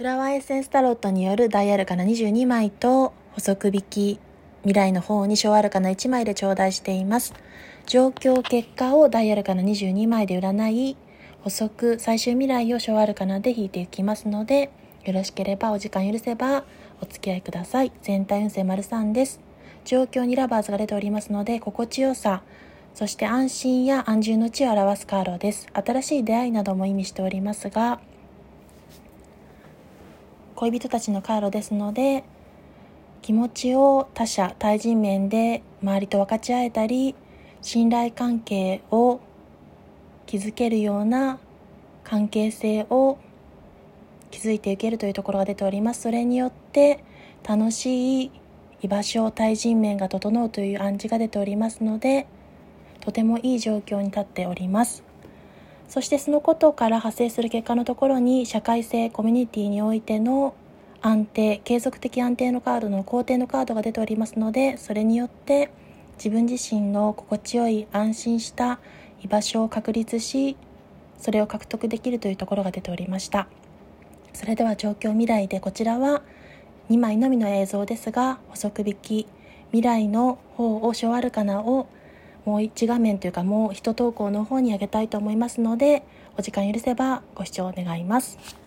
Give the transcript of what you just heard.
フラワーエッセンスタロットによるダイアルカナ22枚と補足引き未来の方に小アルカナ1枚で頂戴しています。状況結果をダイアルカナ22枚で占い、補足最終未来を小アルカナで引いていきますので、よろしければお時間許せばお付き合いください。全体運勢丸3です。状況にラバーズが出ておりますので、心地よさ、そして安心や安住の地を表すカードです。新しい出会いなども意味しておりますが、恋人たちのカードですので、気持ちを他者、対人面で周りと分かち合えたり、信頼関係を築けるような関係性を築いていけるというところが出ております。それによって楽しい居場所、対人面が整うという暗示が出ておりますので、とてもいい状況に立っておりますそしてそのことから派生する結果のところに社会性コミュニティにおいての安定継続的安定のカードの肯定のカードが出ておりますのでそれによって自分自身の心地よい安心した居場所を確立しそれを獲得できるというところが出ておりましたそれでは状況未来でこちらは2枚のみの映像ですが補足引き未来の方を小アルカナをもう1画面というかもう1投稿の方にあげたいと思いますのでお時間許せばご視聴願います。